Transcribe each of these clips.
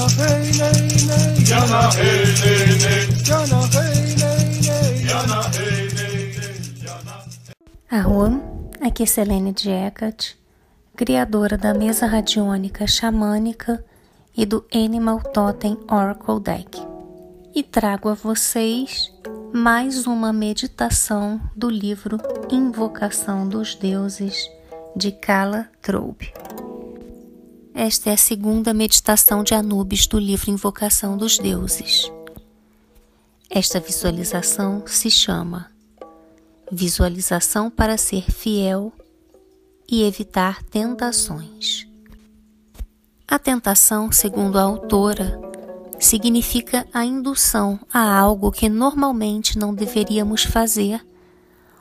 Jana hey nay nay. Jana hey nay nay. Jana hey nay nay. Jana hey nay nay. Aqui é Selene Diecat, criadora da mesa radiônica xamânica e do Animal Totem Oracle Deck. E trago a vocês mais uma meditação do livro Invocação dos Deuses de Kala Troube. Esta é a segunda meditação de Anubis do livro Invocação dos Deuses. Esta visualização se chama Visualização para ser fiel e evitar tentações. A tentação, segundo a autora, significa a indução a algo que normalmente não deveríamos fazer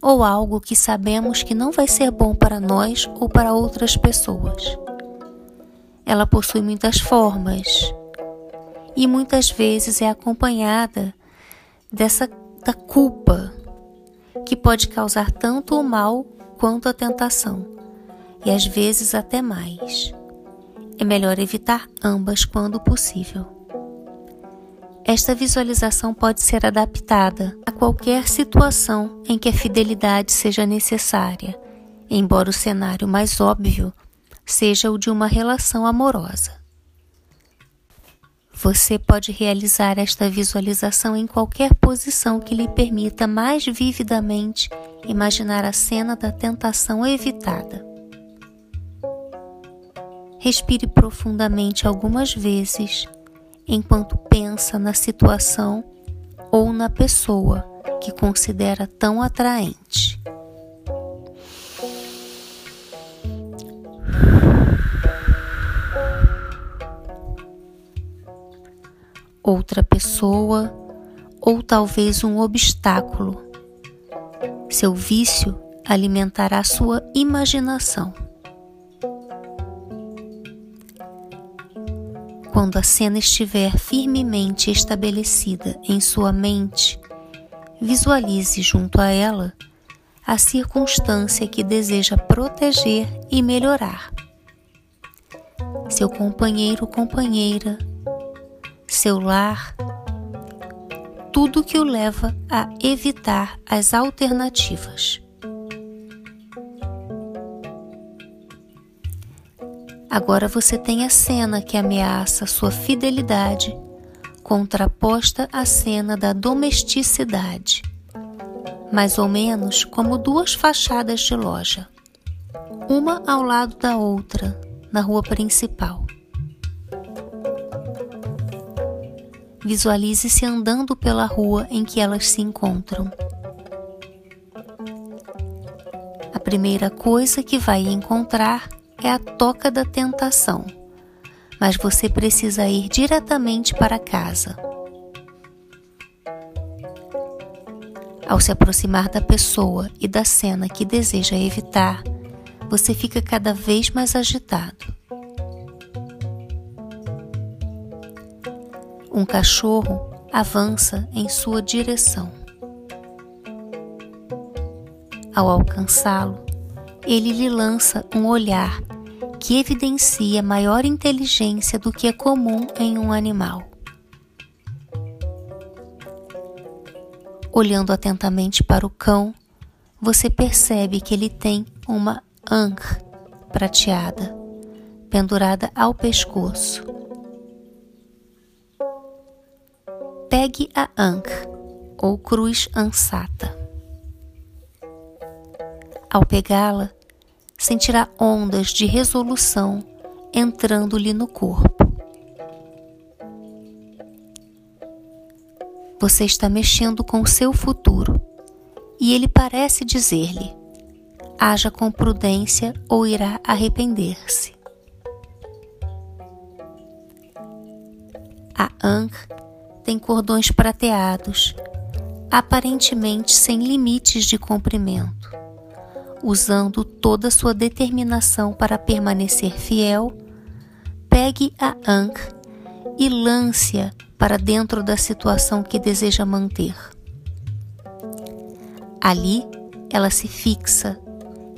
ou algo que sabemos que não vai ser bom para nós ou para outras pessoas. Ela possui muitas formas e muitas vezes é acompanhada dessa da culpa que pode causar tanto o mal quanto a tentação e às vezes até mais. É melhor evitar ambas quando possível. Esta visualização pode ser adaptada a qualquer situação em que a fidelidade seja necessária, embora o cenário mais óbvio seja o de uma relação amorosa. Você pode realizar esta visualização em qualquer posição que lhe permita mais vividamente imaginar a cena da tentação evitada. Respire profundamente algumas vezes enquanto pensa na situação ou na pessoa que considera tão atraente. Outra pessoa ou talvez um obstáculo. Seu vício alimentará sua imaginação. Quando a cena estiver firmemente estabelecida em sua mente, visualize junto a ela a circunstância que deseja proteger e melhorar. Seu companheiro ou companheira, seu lar, tudo que o leva a evitar as alternativas. Agora você tem a cena que ameaça sua fidelidade, contraposta à cena da domesticidade, mais ou menos como duas fachadas de loja, uma ao lado da outra, na rua principal. Visualize-se andando pela rua em que elas se encontram. A primeira coisa que vai encontrar é a toca da tentação, mas você precisa ir diretamente para casa. Ao se aproximar da pessoa e da cena que deseja evitar, você fica cada vez mais agitado. Um cachorro avança em sua direção. Ao alcançá-lo, ele lhe lança um olhar que evidencia maior inteligência do que é comum em um animal. Olhando atentamente para o cão, você percebe que ele tem uma ankh prateada pendurada ao pescoço. Pegue a ankh ou cruz ansata. Ao pegá-la, sentirá ondas de resolução entrando-lhe no corpo. Você está mexendo com seu futuro e ele parece dizer-lhe: haja com prudência ou irá arrepender-se. A Ankh tem cordões prateados, aparentemente sem limites de comprimento usando toda sua determinação para permanecer fiel, pegue a Ankh e lance-a para dentro da situação que deseja manter. Ali, ela se fixa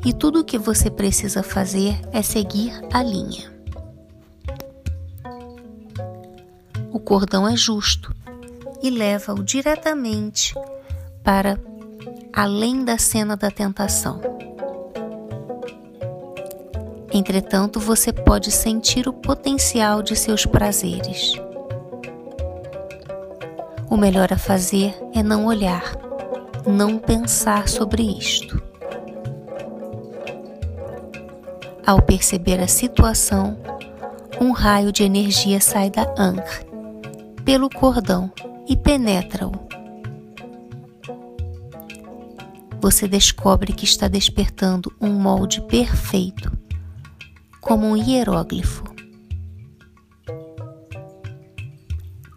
e tudo o que você precisa fazer é seguir a linha. o cordão é justo e leva-o diretamente para além da cena da tentação. Entretanto, você pode sentir o potencial de seus prazeres. O melhor a fazer é não olhar, não pensar sobre isto. Ao perceber a situação, um raio de energia sai da Ankh pelo cordão e penetra-o. Você descobre que está despertando um molde perfeito, como um hieróglifo.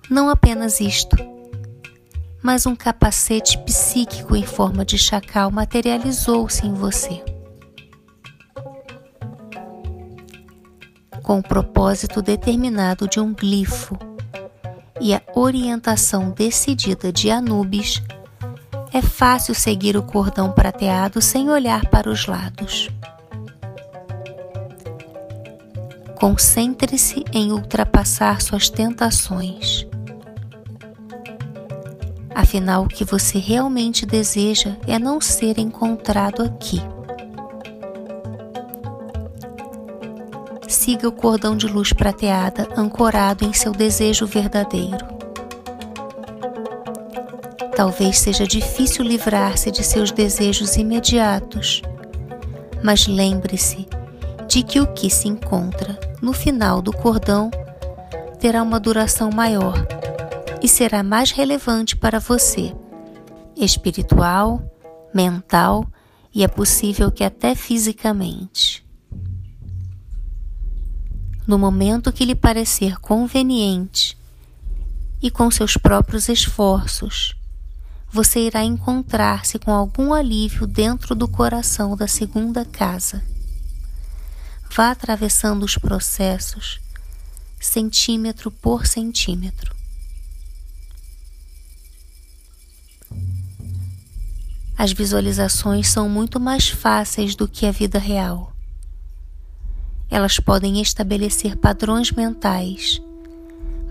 Não apenas isto, mas um capacete psíquico em forma de chacal materializou-se em você. Com o propósito determinado de um glifo e a orientação decidida de Anubis, é fácil seguir o cordão prateado sem olhar para os lados. Concentre-se em ultrapassar suas tentações. Afinal, o que você realmente deseja é não ser encontrado aqui. Siga o cordão de luz prateada ancorado em seu desejo verdadeiro. Talvez seja difícil livrar-se de seus desejos imediatos, mas lembre-se de que o que se encontra no final do cordão terá uma duração maior e será mais relevante para você, espiritual, mental e é possível que até fisicamente. No momento que lhe parecer conveniente e com seus próprios esforços, você irá encontrar-se com algum alívio dentro do coração da segunda casa. Vá atravessando os processos centímetro por centímetro. As visualizações são muito mais fáceis do que a vida real. Elas podem estabelecer padrões mentais,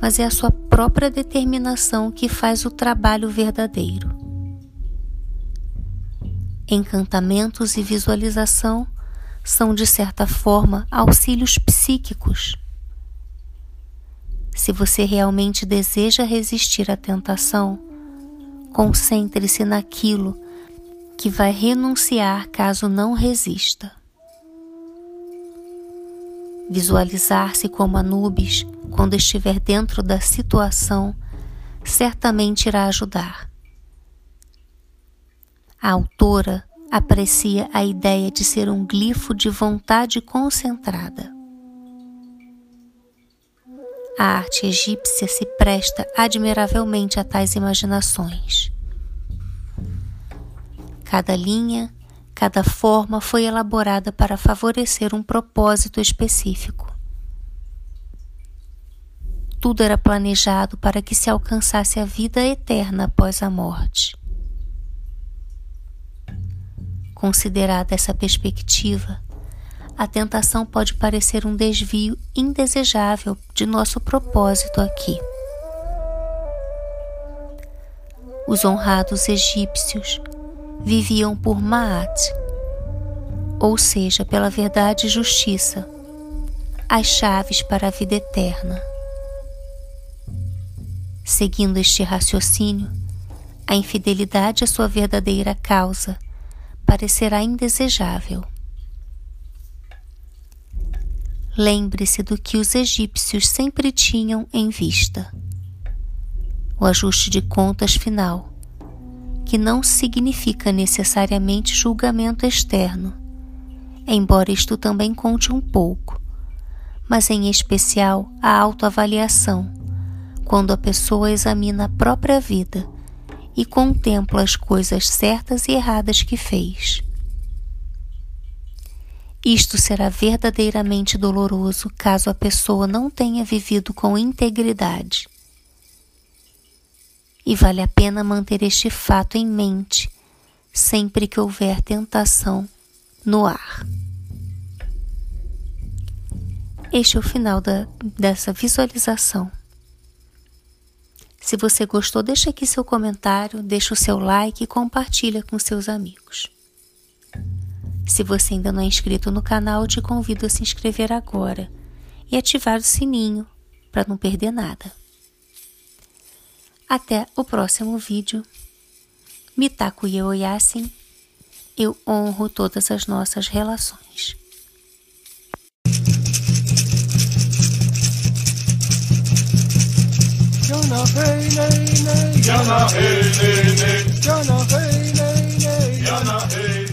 mas é a sua própria determinação que faz o trabalho verdadeiro. Encantamentos e visualização são, de certa forma, auxílios psíquicos. Se você realmente deseja resistir à tentação, concentre-se naquilo que vai renunciar caso não resista. Visualizar-se como Anubis quando estiver dentro da situação certamente irá ajudar. A autora aprecia a ideia de ser um glifo de vontade concentrada. A arte egípcia se presta admiravelmente a tais imaginações. Cada linha, cada forma foi elaborada para favorecer um propósito específico. Tudo era planejado para que se alcançasse a vida eterna após a morte. Considerada essa perspectiva, a tentação pode parecer um desvio indesejável de nosso propósito aqui. Os honrados egípcios viviam por Maat, ou seja, pela verdade e justiça, as chaves para a vida eterna. Seguindo este raciocínio, a infidelidade à sua verdadeira causa parecerá indesejável. Lembre-se do que os egípcios sempre tinham em vista: o ajuste de contas final que não significa necessariamente julgamento externo, embora isto também conte um pouco, mas em especial a autoavaliação, quando a pessoa examina a própria vida e contempla as coisas certas e erradas que fez. Isto será verdadeiramente doloroso caso a pessoa não tenha vivido com integridade e vale a pena manter este fato em mente sempre que houver tentação no ar. Este é o final da, dessa visualização. Se você gostou, deixa aqui seu comentário, deixa o seu like e compartilha com seus amigos. Se você ainda não é inscrito no canal, te convido a se inscrever agora e ativar o sininho para não perder nada. Até o próximo vídeo. Mitaku Yeoyasin, eu honro todas as nossas relações. Yana hey nay nay. Yana hey, nay, nay. Yana hey nay nay. Yana hey,